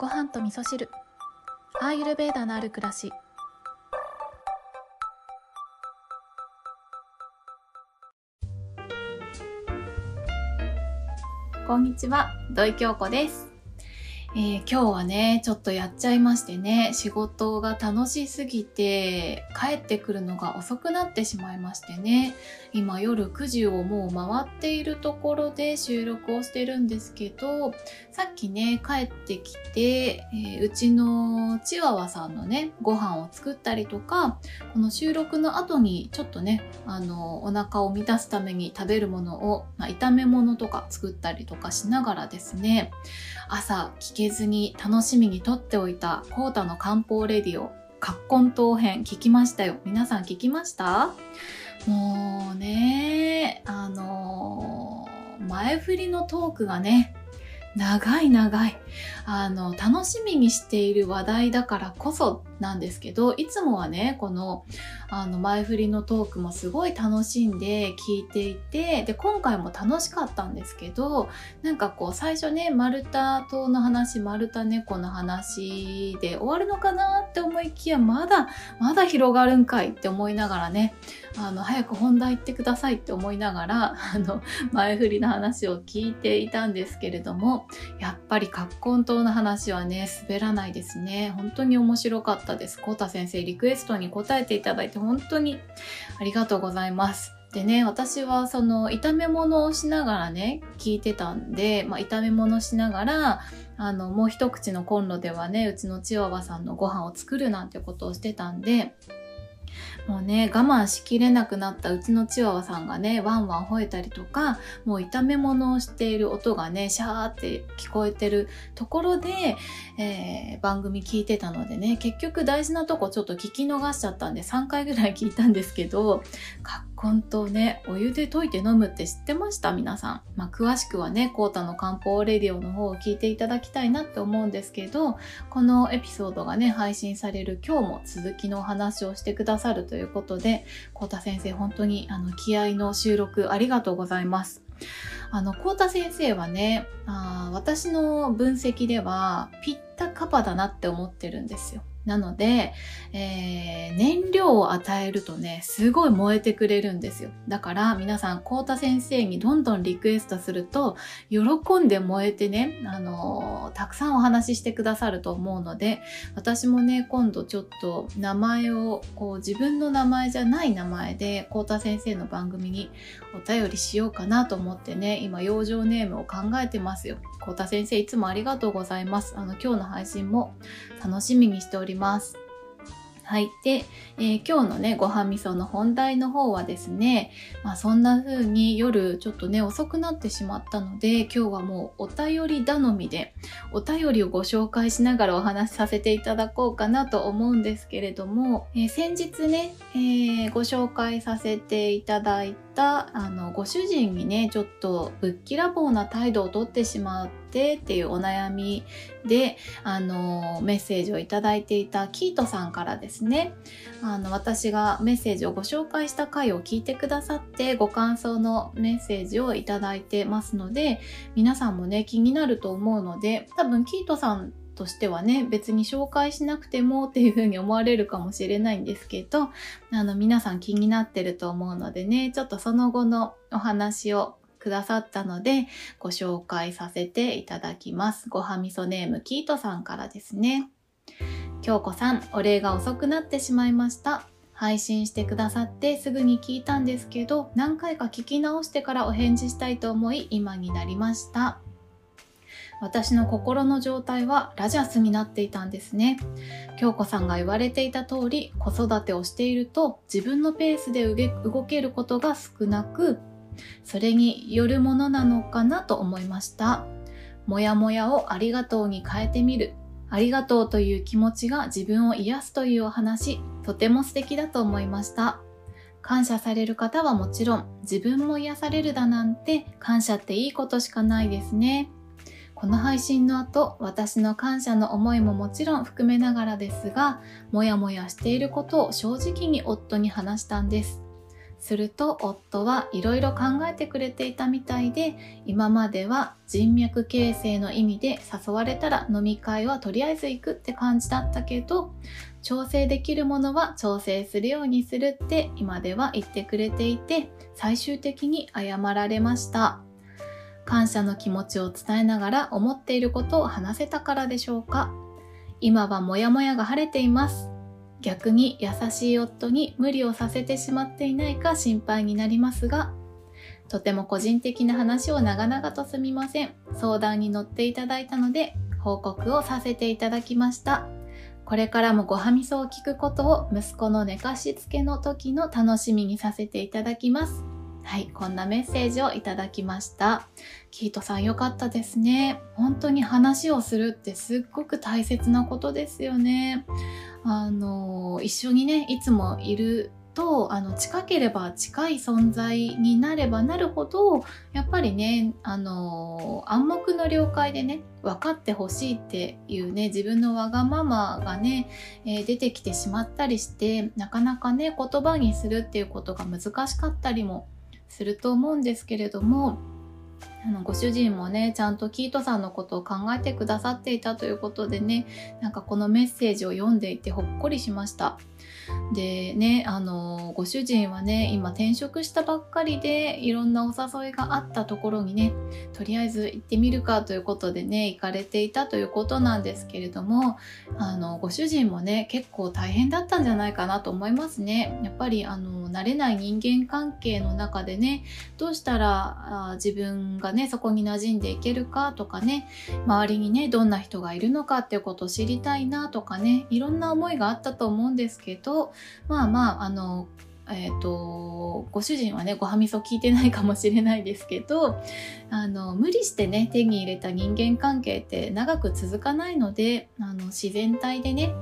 ご飯と味噌汁。アーユルベーダのある暮らし。こんにちは土井京子です。えー、今日はね、ちょっとやっちゃいましてね、仕事が楽しすぎて、帰ってくるのが遅くなってしまいましてね、今夜9時をもう回っているところで収録をしてるんですけど、さっきね、帰ってきて、えー、うちのチワワさんのね、ご飯を作ったりとか、この収録の後にちょっとね、あの、お腹を満たすために食べるものを、まあ、炒め物とか作ったりとかしながらですね、朝聞きけずに楽しみにとっておいたコータの漢方レディオ、葛根島編聞きましたよ。皆さん聞きました？もうね、あのー、前振りのトークがね、長い長い。あの、楽しみにしている話題だからこそなんですけど、いつもはね、この、あの、前振りのトークもすごい楽しんで聞いていて、で、今回も楽しかったんですけど、なんかこう、最初ね、丸太島の話、丸太猫の話で終わるのかなって思いきや、まだ、まだ広がるんかいって思いながらね、あの、早く本題行ってくださいって思いながら、あの、前振りの話を聞いていたんですけれども、やっぱり葛根島の話はね、滑らないですね。本当に面白かったです。コータ先生、リクエストに答えていただいて本当にありがとうございます。でね、私はその炒め物をしながらね、聞いてたんで、まあ、炒め物しながら、あの、もう一口のコンロではね、うちのチワワさんのご飯を作るなんてことをしてたんで、もうね、我慢しきれなくなったうちのチワワさんがね、ワンワン吠えたりとか、もう炒め物をしている音がね、シャーって聞こえてるところで、えー、番組聞いてたのでね、結局大事なとこちょっと聞き逃しちゃったんで3回ぐらい聞いたんですけどかっ、根とね、お湯で溶いて飲むって知ってました？皆さん。まあ、詳しくはね、コータの漢方レディオの方を聞いていただきたいなって思うんですけど、このエピソードがね、配信される今日も続きのお話をしてくださるということで、コータ先生本当にあの気合の収録ありがとうございます。あの、コータ先生はね、あ私の分析ではピッタカパだなって思ってるんですよ。なので、えー、燃料を与えるとね、すごい燃えてくれるんですよ。だから皆さん、コータ先生にどんどんリクエストすると、喜んで燃えてね、あのー、たくさんお話ししてくださると思うので、私もね、今度ちょっと名前を、こう自分の名前じゃない名前で、コータ先生の番組にお便りしようかなと思ってね、今、養生ネームを考えてますよ。コータ先生、いつもありがとうございます。あの、今日の配信も楽しみにしております。はい。で、えー、今日のね、ご飯味噌の本題の方はですね、まあそんな風に夜ちょっとね、遅くなってしまったので、今日はもうお便り頼みで、お便りをご紹介しながらお話しさせていただこうかなと思うんですけれども、えー、先日ね、えー、ご紹介させていただいた、あの、ご主人にね、ちょっとぶっきらぼうな態度をとってしまってっていうお悩みで、あの、メッセージをいただいていたキートさんからですね、あの、私がメッセージをご紹介した回を聞いてくださって、ご感想のメッセージをいただいてますので、皆さんもね、気になると思うので、多分キートさんとしてはね、別に紹介しなくてもっていう風に思われるかもしれないんですけど、あの、皆さん気になってると思うのでね、ちょっとその後のお話をくださったので、ご紹介させていただきます。ごはみそネームキートさんからですね。京子さん、お礼が遅くなってしまいました。配信してくださってすぐに聞いたんですけど、何回か聞き直してからお返事したいと思い、今になりました。私の心の状態はラジャスになっていたんですね。京子さんが言われていた通り、子育てをしていると自分のペースで動けることが少なく、それによるものなのかなと思いました。もやもやをありがとうに変えてみる。ありがとうという気持ちが自分を癒すというお話、とても素敵だと思いました。感謝される方はもちろん、自分も癒されるだなんて感謝っていいことしかないですね。この配信の後、私の感謝の思いももちろん含めながらですが、もやもやしていることを正直に夫に話したんです。すると夫はいろいろ考えてくれていたみたいで今までは人脈形成の意味で誘われたら飲み会はとりあえず行くって感じだったけど調整できるものは調整するようにするって今では言ってくれていて最終的に謝られました。感謝の気持ちを伝えながら思っていることを話せたからでしょうか？今はモヤモヤが晴れています。逆に優しい夫に無理をさせてしまっていないか心配になりますがとても個人的な話を長々とすみません。相談に乗っていただいたので報告をさせていただきました。これからもごはみそを聞くことを息子の寝かしつけの時の楽しみにさせていただきます。はい、こんなメッセージをいただきました。キートさんよかったですね。本当に話をするってすっごく大切なことですよね。あの、一緒にね、いつもいるとあの近ければ近い存在になればなるほどやっぱりねあの暗黙の了解でね分かってほしいっていうね自分のわがままがね、えー、出てきてしまったりしてなかなかね言葉にするっていうことが難しかったりもすると思うんですけれどもあのご主人もねちゃんとキートさんのことを考えてくださっていたということでねなんかこのメッセージを読んでいてほっこりしました。でねあのご主人はね今転職したばっかりでいろんなお誘いがあったところにねとりあえず行ってみるかということでね行かれていたということなんですけれどもあのご主人もね結構大変だったんじゃないかなと思いますね。やっぱりあの慣れない人間関係の中でねどうしたらあ自分がねそこに馴染んでいけるかとかね周りにねどんな人がいるのかっていうことを知りたいなとかねいろんな思いがあったと思うんですけどとまあまああのえーと、ご主人はねごはみそ聞いてないかもしれないですけどあの無理してね手に入れた人間関係って長く続かないのであの自然体でね、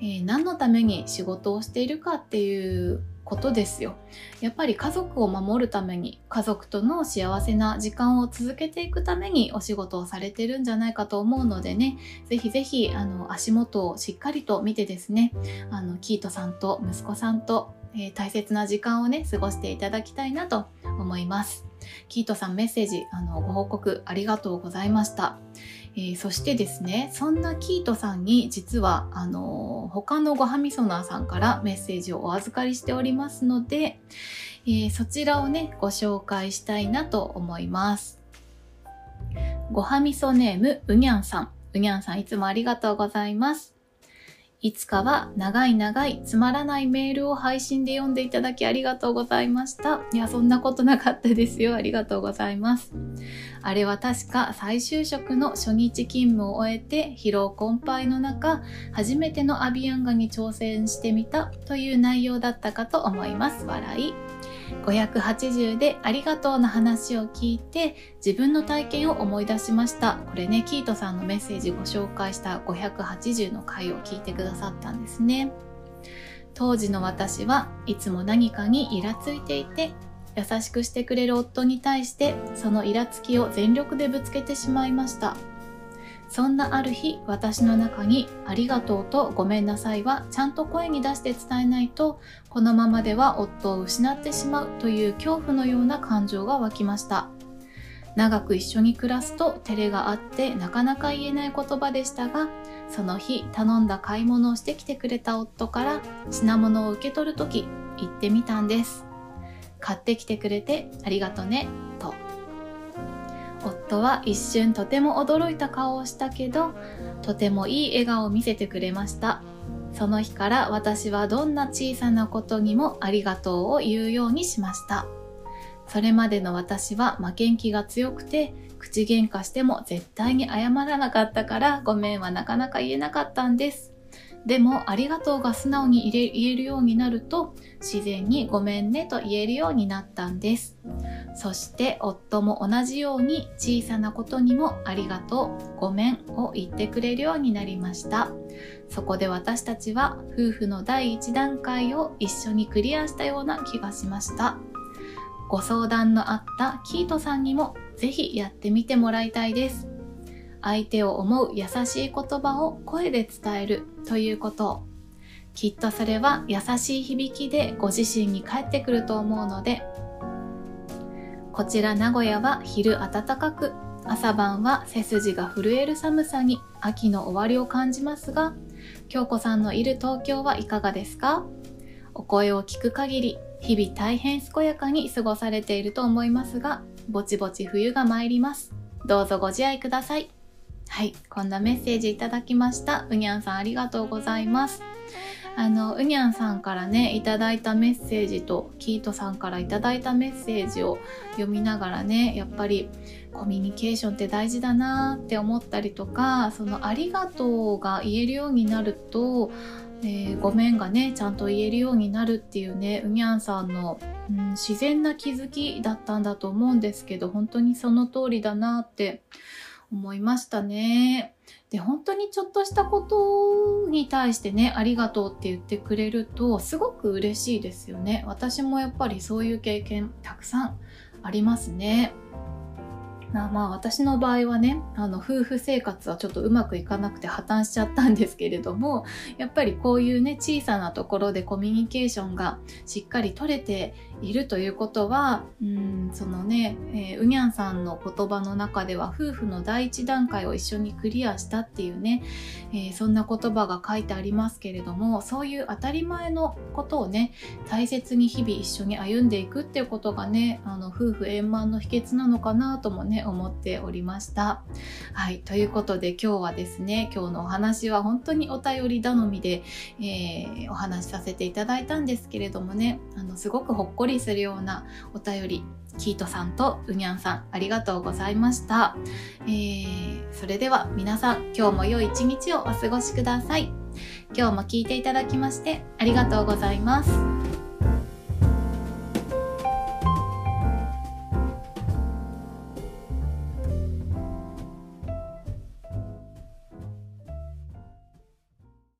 えー、何のために仕事をしているかっていうことですよ。やっぱり家族を守るために家族との幸せな時間を続けていくためにお仕事をされてるんじゃないかと思うのでね。ぜひぜひあの足元をしっかりと見てですね。あのキートさんと息子さんと、えー、大切な時間をね過ごしていただきたいなと思います。キートさんメッセージあのご報告ありがとうございました。えー、そしてですねそんなキートさんに実はあのー、他のごはみそなーさんからメッセージをお預かりしておりますので、えー、そちらをねご紹介したいなと思います。ごはみそネームうにゃんさん。うにゃんさんいつもありがとうございます。いつかは長い長いつまらないメールを配信で読んでいただきありがとうございました。いや、そんなことなかったですよ。ありがとうございます。あれは確か再就職の初日勤務を終えて疲労困憊の中、初めてのアビアンガに挑戦してみたという内容だったかと思います。笑い。580でありがとうの話を聞いて自分の体験を思い出しました。これね、キートさんのメッセージご紹介した580の回を聞いてくださったんですね。当時の私はいつも何かにイラついていて優しくしてくれる夫に対してそのイラつきを全力でぶつけてしまいました。そんなある日私の中に「ありがとう」と「ごめんなさい」はちゃんと声に出して伝えないとこのままでは夫を失ってしまうという恐怖のような感情が湧きました。長く一緒に暮らすと照れがあってなかなか言えない言葉でしたがその日頼んだ買い物をしてきてくれた夫から品物を受け取る時言ってみたんです。買ってきてくれてありがとね。夫は一瞬とても驚いた顔をしたけどとてもいい笑顔を見せてくれました。その日から私はどんな小さなことにもありがとうを言うようにしました。それまでの私は負けん気が強くて口喧嘩しても絶対に謝らなかったからごめんはなかなか言えなかったんです。でもありがとうが素直に言えるようになると自然にごめんねと言えるようになったんです。そして夫も同じように小さなことにもありがとう、ごめんを言ってくれるようになりました。そこで私たちは夫婦の第一段階を一緒にクリアしたような気がしました。ご相談のあったキートさんにもぜひやってみてもらいたいです。相手を思う優しい言葉を声で伝えるということきっとそれは優しい響きでご自身に返ってくると思うのでこちら名古屋は昼暖かく朝晩は背筋が震える寒さに秋の終わりを感じますが京子さんのいる東京はいかがですか？お声を聞く限り日々大変健やかに過ごされていると思いますがぼちぼち冬が参ります。どうぞご自愛ください。はいこんなメッセージいただきました。うにゃんさんありがとうございます。あのうにゃんさんからねいただいたメッセージとキートさんからいただいたメッセージを読みながらねやっぱりコミュニケーションって大事だなって思ったりとかその「ありがとう」が言えるようになると、えー、ごめんがねちゃんと言えるようになるっていうねうにゃんさんの、うん、自然な気づきだったんだと思うんですけど本当にその通りだなって思いましたね。で本当にちょっとしたことに対してねありがとうって言ってくれるとすごく嬉しいですよね。私もやっぱりそういう経験たくさんありますね。まあ私の場合はねあの夫婦生活はちょっとうまくいかなくて破綻しちゃったんですけれどもやっぱりこういうね小さなところでコミュニケーションがしっかり取れているということはうんそのね、うにゃんさんの言葉の中では夫婦の第一段階を一緒にクリアしたっていうね、えー、そんな言葉が書いてありますけれどもそういう当たり前のことをね大切に日々一緒に歩んでいくっていうことがねあの夫婦円満の秘訣なのかなともね思っておりました。はい、ということで今日はですね今日のお話は本当にお便り頼みで、えー、お話しさせていただいたんですけれどもねあのすごくほっこりするようなお便りキートさんとうにゃんさんありがとうございました、えー、それでは皆さん今日も良い一日をお過ごしください。今日も聞いていただきましてありがとうございます。